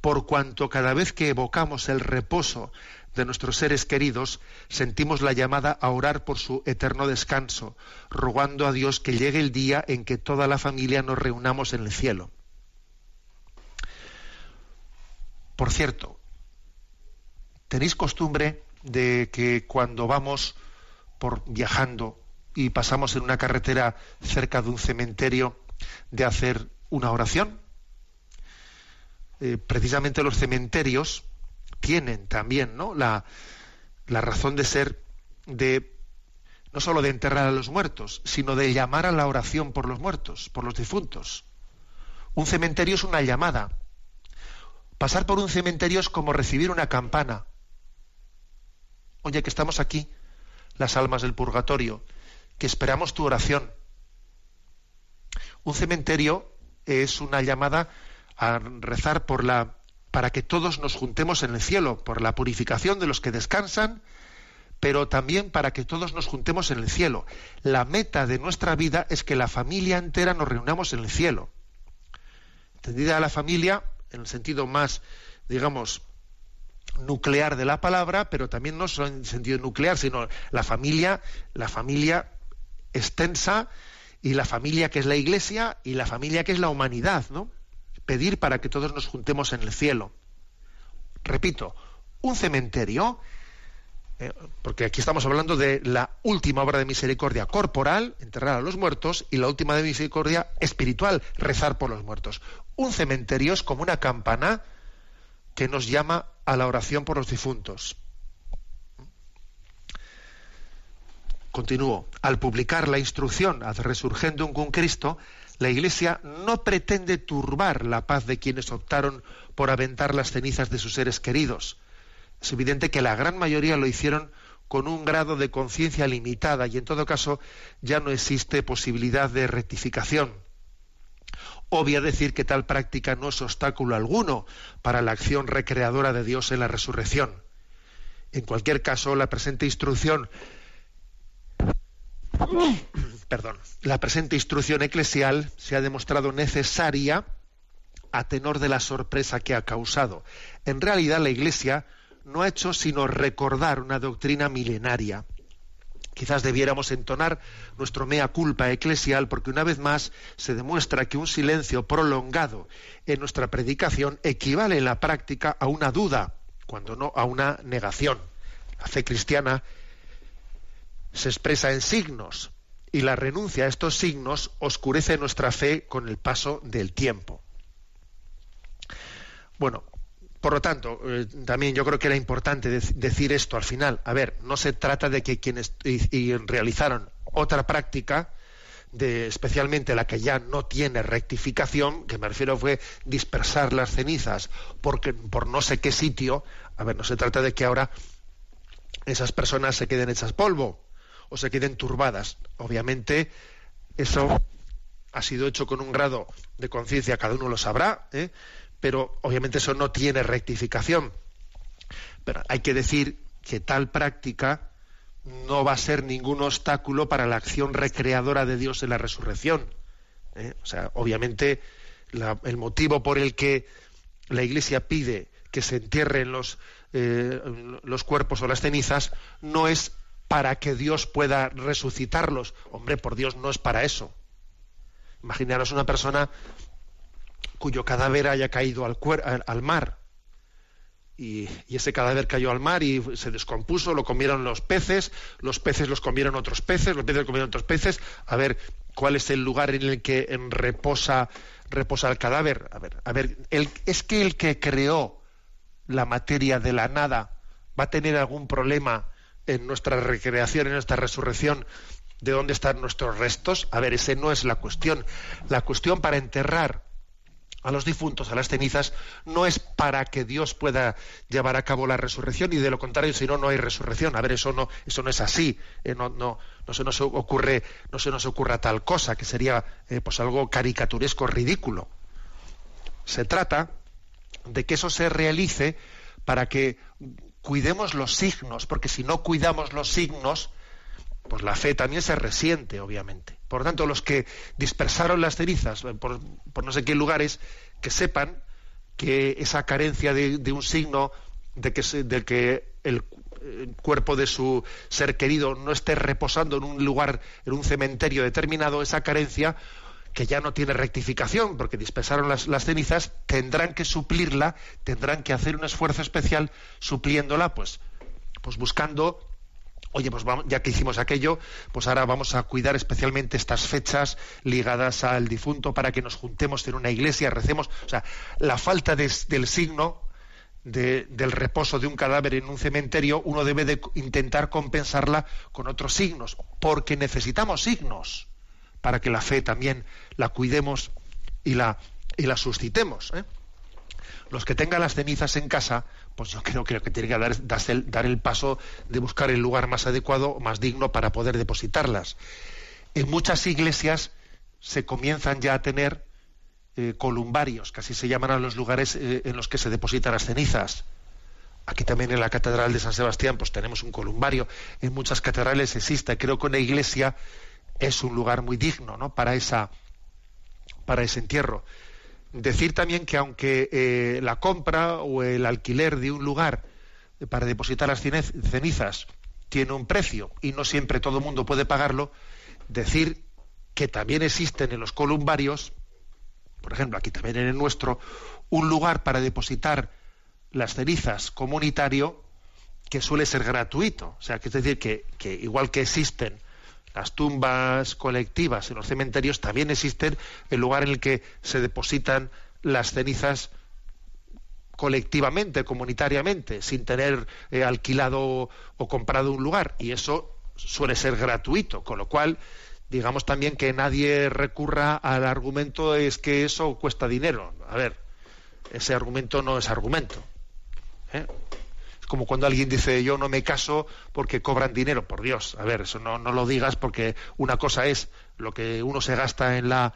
por cuanto cada vez que evocamos el reposo de nuestros seres queridos, sentimos la llamada a orar por su eterno descanso, rogando a Dios que llegue el día en que toda la familia nos reunamos en el cielo. Por cierto, ¿tenéis costumbre de que cuando vamos por viajando y pasamos en una carretera cerca de un cementerio, de hacer una oración? Eh, precisamente los cementerios tienen también ¿no? la, la razón de ser de no solo de enterrar a los muertos, sino de llamar a la oración por los muertos, por los difuntos. Un cementerio es una llamada. Pasar por un cementerio es como recibir una campana. Oye, que estamos aquí, las almas del purgatorio, que esperamos tu oración. Un cementerio es una llamada a rezar por la para que todos nos juntemos en el cielo, por la purificación de los que descansan, pero también para que todos nos juntemos en el cielo. La meta de nuestra vida es que la familia entera nos reunamos en el cielo. Entendida la familia en el sentido más, digamos, nuclear de la palabra, pero también no solo en el sentido nuclear, sino la familia, la familia extensa y la familia que es la iglesia y la familia que es la humanidad, ¿no? Pedir para que todos nos juntemos en el cielo. Repito, un cementerio, eh, porque aquí estamos hablando de la última obra de misericordia corporal, enterrar a los muertos, y la última de misericordia espiritual, rezar por los muertos. Un cementerio es como una campana que nos llama a la oración por los difuntos. Continúo. Al publicar la instrucción ad resurgendum cum Cristo, la Iglesia no pretende turbar la paz de quienes optaron por aventar las cenizas de sus seres queridos. Es evidente que la gran mayoría lo hicieron con un grado de conciencia limitada y en todo caso ya no existe posibilidad de rectificación. Obvia decir que tal práctica no es obstáculo alguno para la acción recreadora de Dios en la resurrección. En cualquier caso, la presente instrucción perdón, la presente instrucción eclesial se ha demostrado necesaria a tenor de la sorpresa que ha causado. En realidad la Iglesia no ha hecho sino recordar una doctrina milenaria. Quizás debiéramos entonar nuestro mea culpa eclesial porque una vez más se demuestra que un silencio prolongado en nuestra predicación equivale en la práctica a una duda, cuando no a una negación. La fe cristiana se expresa en signos y la renuncia a estos signos oscurece nuestra fe con el paso del tiempo. Bueno, por lo tanto, eh, también yo creo que era importante dec- decir esto al final. A ver, no se trata de que quienes y realizaron otra práctica, de, especialmente la que ya no tiene rectificación, que me refiero fue dispersar las cenizas porque, por no sé qué sitio, a ver, no se trata de que ahora esas personas se queden hechas polvo o se queden turbadas. Obviamente, eso ha sido hecho con un grado de conciencia, cada uno lo sabrá, ¿eh? pero obviamente eso no tiene rectificación. Pero hay que decir que tal práctica no va a ser ningún obstáculo para la acción recreadora de Dios en la resurrección. ¿eh? O sea, obviamente el motivo por el que la Iglesia pide que se entierren los, eh, los cuerpos o las cenizas no es para que Dios pueda resucitarlos. Hombre, por Dios no es para eso. Imaginaros una persona cuyo cadáver haya caído al, cuer- al- mar y, ese cadáver cayó al mar y se descompuso, lo comieron los peces, los peces los comieron otros peces, los peces comieron otros peces, a ver cuál es el lugar en el que reposa el cadáver. A ver, a ver, el- es que el que creó la materia de la nada va a tener algún problema en nuestra recreación, en nuestra resurrección, de dónde están nuestros restos. A ver, ese no es la cuestión. La cuestión para enterrar a los difuntos, a las cenizas, no es para que Dios pueda llevar a cabo la resurrección y de lo contrario, si no, no hay resurrección. A ver, eso no, eso no es así. Eh, no, no, no se nos ocurre, no se nos ocurra tal cosa que sería eh, pues algo caricaturesco, ridículo. Se trata de que eso se realice para que cuidemos los signos, porque si no cuidamos los signos, pues la fe también se resiente, obviamente. Por lo tanto, los que dispersaron las cenizas eh, por, no sé qué lugares, que sepan que esa carencia de, un signo de que, se- de que el cuerpo de su ser querido no esté reposando en un lugar, en un cementerio determinado, esa carencia que ya no tiene rectificación porque dispersaron las, cenizas, tendrán que suplirla, tendrán que hacer un esfuerzo especial supliéndola, pues, pues buscando oye, pues vamos, ya que hicimos aquello, pues ahora vamos a cuidar especialmente estas fechas ligadas al difunto para que nos juntemos en una iglesia, recemos. O sea, la falta de- del signo de- del reposo de un cadáver en un cementerio, uno debe de intentar compensarla con otros signos, porque necesitamos signos para que la fe también la cuidemos y la, y la suscitemos. ¿eh? los que tengan las cenizas en casa, pues yo creo, creo que tienen que dar, dar el paso de buscar el lugar más adecuado, más digno para poder depositarlas. En muchas iglesias se comienzan ya a tener eh, columbarios, así se llaman a los lugares eh, en los que se depositan las cenizas. Aquí también en la Catedral de San Sebastián pues tenemos un columbario. En muchas catedrales existe. Creo que una iglesia es un lugar muy digno ¿no? para, esa, para ese entierro. Decir también que aunque eh, la compra o el alquiler de un lugar para depositar las cenizas tiene un precio y no siempre todo el mundo puede pagarlo, decir que también existen en los columbarios, por ejemplo, aquí también en el nuestro, un lugar para depositar las cenizas comunitario que suele ser gratuito. O sea, que es decir, que igual que existen las tumbas colectivas en los cementerios, también existen el lugar en el que se depositan las cenizas colectivamente, comunitariamente, sin tener eh, alquilado o comprado un lugar. Y eso suele ser gratuito, con lo cual digamos también que nadie recurra al argumento es que eso cuesta dinero. A ver, ese argumento no es argumento. ¿eh? Como cuando alguien dice yo no me caso porque cobran dinero, por Dios. A ver, eso no, no lo digas porque una cosa es lo que uno se gasta en la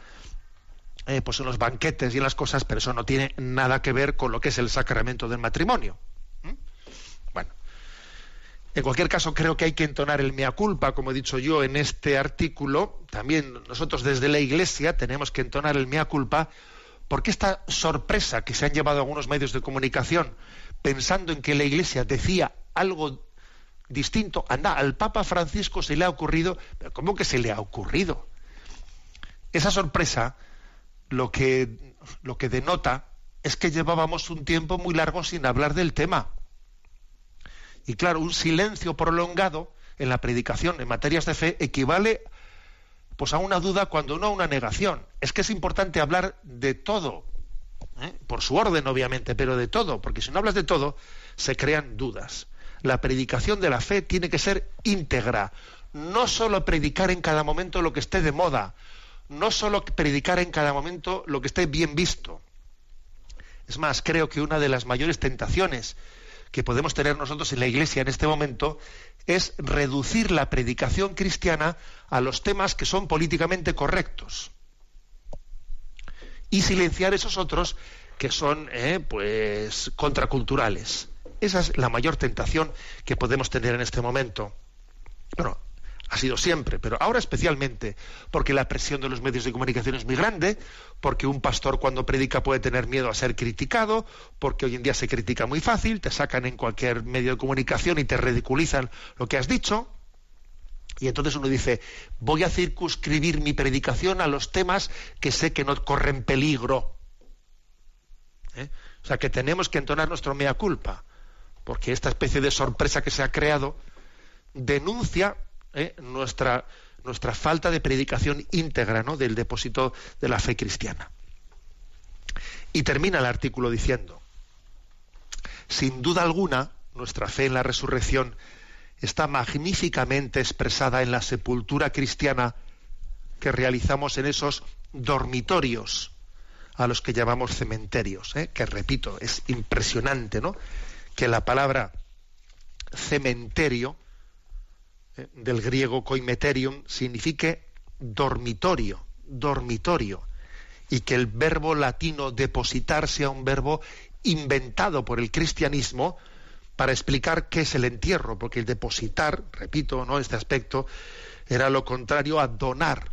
eh, pues en los banquetes y en las cosas, pero eso no tiene nada que ver con lo que es el sacramento del matrimonio. ¿Mm? Bueno, en cualquier caso creo que hay que entonar el mea culpa, como he dicho yo en este artículo. También nosotros desde la Iglesia tenemos que entonar el mea culpa porque esta sorpresa que se han llevado algunos medios de comunicación pensando en que la Iglesia decía algo distinto, anda, al Papa Francisco se le ha ocurrido, ¿cómo que se le ha ocurrido? Esa sorpresa lo que, lo que denota es que llevábamos un tiempo muy largo sin hablar del tema. Y claro, un silencio prolongado en la predicación en materias de fe equivale pues a una duda cuando no a una negación. Es que es importante hablar de todo, ¿eh? por su orden obviamente, pero de todo, porque si no hablas de todo, se crean dudas. La predicación de la fe tiene que ser íntegra, no solo predicar en cada momento lo que esté de moda, no solo predicar en cada momento lo que esté bien visto. Es más, creo que una de las mayores tentaciones que podemos tener nosotros en la Iglesia en este momento es reducir la predicación cristiana a los temas que son políticamente correctos y silenciar esos otros que son eh, pues contraculturales. Esa es la mayor tentación que podemos tener en este momento. Bueno, ha sido siempre, pero ahora especialmente, porque la presión de los medios de comunicación es muy grande, porque un pastor cuando predica puede tener miedo a ser criticado, porque hoy en día se critica muy fácil, te sacan en cualquier medio de comunicación y te ridiculizan lo que has dicho. Y entonces uno dice, voy a circunscribir mi predicación a los temas que sé que no corren peligro. ¿Eh? O sea, que tenemos que entonar nuestro mea culpa, porque esta especie de sorpresa que se ha creado denuncia ¿eh? nuestra, nuestra falta de predicación íntegra ¿no? del depósito de la fe cristiana. Y termina el artículo diciendo, sin duda alguna, nuestra fe en la resurrección está magníficamente expresada en la sepultura cristiana que realizamos en esos dormitorios a los que llamamos cementerios, ¿eh? que repito, es impresionante, ¿no? Que la palabra cementerio, ¿eh? del griego koimeterium, signifique dormitorio, dormitorio, y que el verbo latino depositar sea un verbo inventado por el cristianismo, para explicar qué es el entierro, porque el depositar, repito, ¿no? este aspecto, era lo contrario a donar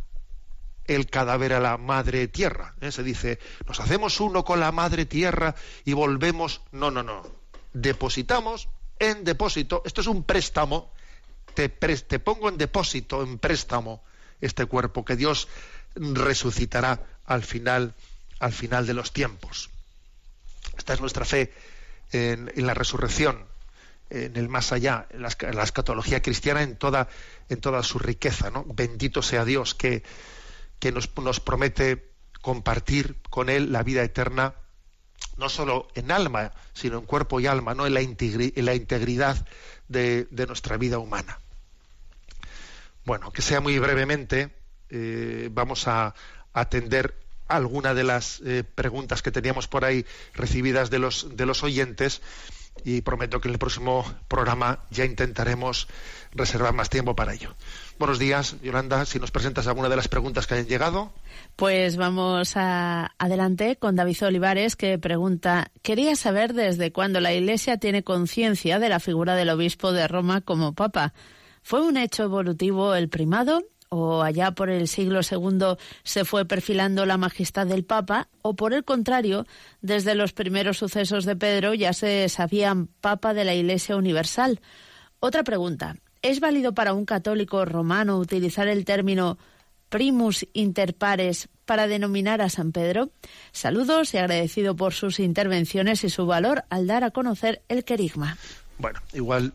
el cadáver a la madre tierra. ¿eh? Se dice, nos hacemos uno con la madre tierra y volvemos. No, no, no. Depositamos en depósito. Esto es un préstamo. Te, pongo en depósito, en préstamo, este cuerpo que Dios resucitará al final, al final de los tiempos. Esta es nuestra fe en la resurrección en el más allá, en la, escatología cristiana en toda, en toda su riqueza. ¿no? Bendito sea Dios que, que nos, nos, promete compartir con Él la vida eterna, no solo en alma, sino en cuerpo y alma, ¿no? en, la en la integridad de, de, nuestra vida humana. Bueno, que sea muy brevemente, eh, vamos a atender alguna de las eh, preguntas que teníamos por ahí recibidas de los, de los oyentes y prometo que en el próximo programa ya intentaremos reservar más tiempo para ello. Buenos días, Yolanda. Si nos presentas alguna de las preguntas que hayan llegado. Pues vamos adelante con David Olivares, que pregunta: Quería saber desde cuándo la Iglesia tiene conciencia de la figura del obispo de Roma como papa. ¿Fue un hecho evolutivo el primado o allá por el siglo II se fue perfilando la majestad del Papa, o por el contrario, desde los primeros sucesos de Pedro ya se sabían Papa de la Iglesia Universal. Otra pregunta. ¿Es válido para un católico romano utilizar el término primus inter pares para denominar a San Pedro? Saludos y agradecido por sus intervenciones y su valor al dar a conocer el querigma. Bueno, igual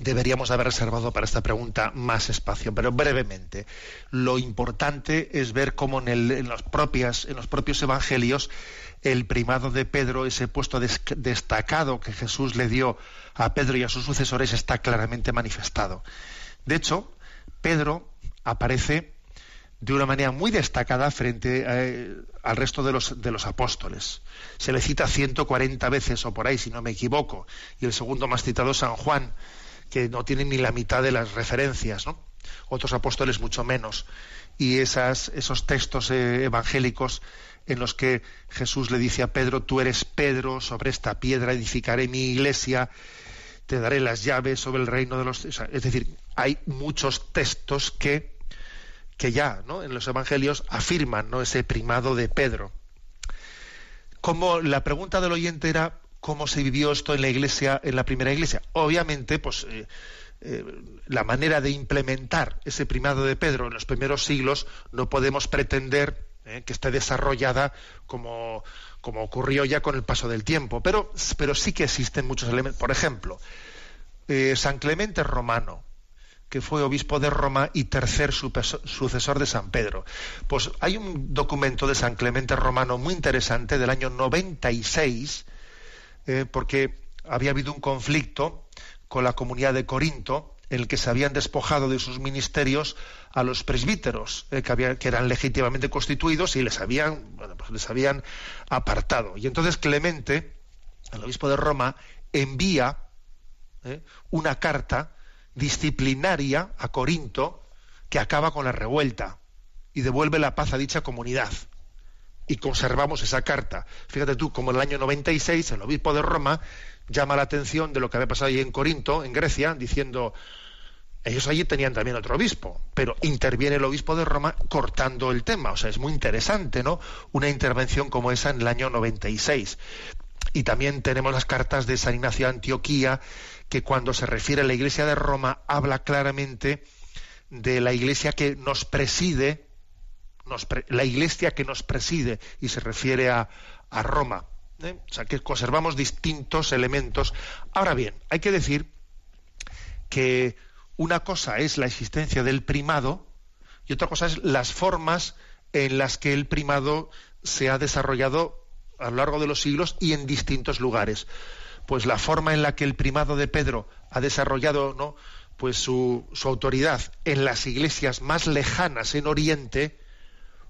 deberíamos haber reservado para esta pregunta más espacio, pero brevemente. Lo importante es ver cómo en, los, propias, en los propios evangelios el primado de Pedro, ese puesto destacado que Jesús le dio a Pedro y a sus sucesores, está claramente manifestado. De hecho, Pedro aparece de una manera muy destacada frente eh, al resto de los, de los apóstoles. Se le cita 140 veces o por ahí, si no me equivoco, y el segundo más citado, San Juan, que no tienen ni la mitad de las referencias, ¿no? Otros apóstoles mucho menos. Y esos textos eh, evangélicos en los que Jesús le dice a Pedro, tú eres Pedro, sobre esta piedra edificaré mi iglesia, te daré las llaves sobre el reino de los... es decir, hay muchos textos que, que ya ¿no? en los evangelios afirman ¿no? ese primado de Pedro. Como la pregunta del oyente era cómo se vivió esto en la iglesia, en la primera iglesia. Obviamente, pues eh, eh, la manera de implementar ese primado de Pedro en los primeros siglos no podemos pretender eh, que esté desarrollada como, como, ocurrió ya con el paso del tiempo, pero, pero sí que existen muchos elementos. Por ejemplo, San Clemente Romano, que fue obispo de Roma y tercer sucesor de San Pedro. Pues hay un documento de San Clemente Romano muy interesante del año 96 eh, porque había habido un conflicto con la comunidad de Corinto en el que se habían despojado de sus ministerios a los presbíteros eh, que, eran legítimamente constituidos y les habían, pues les habían apartado. Y entonces Clemente, el obispo de Roma, envía eh, una carta disciplinaria a Corinto que acaba con la revuelta y devuelve la paz a dicha comunidad y conservamos esa carta. Fíjate tú, como en el año 96 el obispo de Roma llama la atención de lo que había pasado allí en Corinto, en Grecia, diciendo, ellos allí tenían también otro obispo, pero interviene el obispo de Roma cortando el tema. O sea, es muy interesante, ¿no? Una intervención como esa en el año 96. Y también tenemos las cartas de San Ignacio de Antioquía, que cuando se refiere a la Iglesia de Roma habla claramente de la iglesia que nos preside, la iglesia que nos preside, y se refiere a, Roma. ¿eh? O sea, que conservamos distintos elementos. Ahora bien, hay que decir que una cosa es la existencia del primado y otra cosa es las formas en las que el primado se ha desarrollado a lo largo de los siglos y en distintos lugares. Pues la forma en la que el primado de Pedro ha desarrollado ¿no? pues su, autoridad en las iglesias más lejanas en Oriente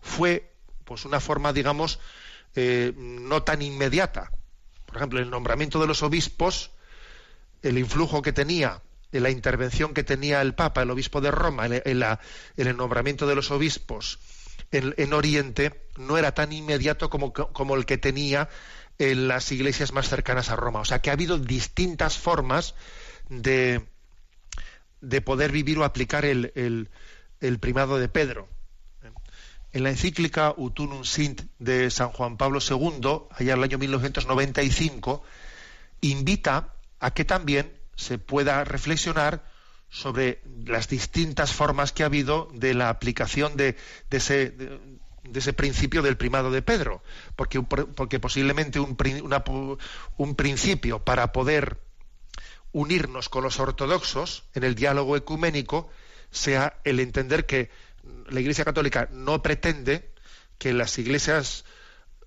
fue pues una forma, digamos, eh, no tan inmediata. Por ejemplo, el nombramiento de los obispos, el influjo que tenía, la intervención que tenía el Papa, el obispo de Roma, en, el nombramiento de los obispos en, Oriente, no era tan inmediato como, como el que tenía en las iglesias más cercanas a Roma. O sea que ha habido distintas formas de, de poder vivir o aplicar el, primado de Pedro. En la encíclica Utunum Sint de San Juan Pablo II, allá en el año 1995, invita a que también se pueda reflexionar sobre las distintas formas que ha habido de la aplicación de, ese, principio del primado de Pedro, porque, posiblemente un principio para poder unirnos con los ortodoxos en el diálogo ecuménico sea el entender que la Iglesia Católica no pretende que las iglesias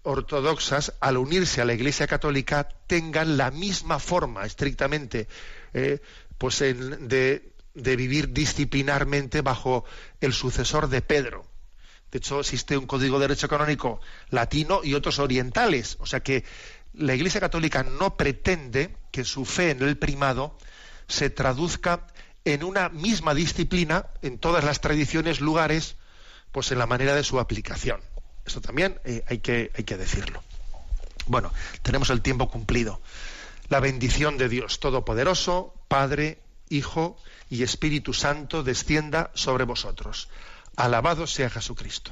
ortodoxas, al unirse a la Iglesia Católica, tengan la misma forma, estrictamente, eh, pues de, de vivir disciplinarmente bajo el sucesor de Pedro. De hecho, existe un código de derecho canónico latino y otros orientales. O sea que la Iglesia Católica no pretende que su fe en el primado se traduzca en una misma disciplina en todas las tradiciones, lugares, pues en la manera de su aplicación. Esto también eh, hay, que, hay que decirlo. Bueno, tenemos el tiempo cumplido. La bendición de Dios Todopoderoso, Padre, Hijo y Espíritu Santo descienda sobre vosotros. Alabado sea Jesucristo.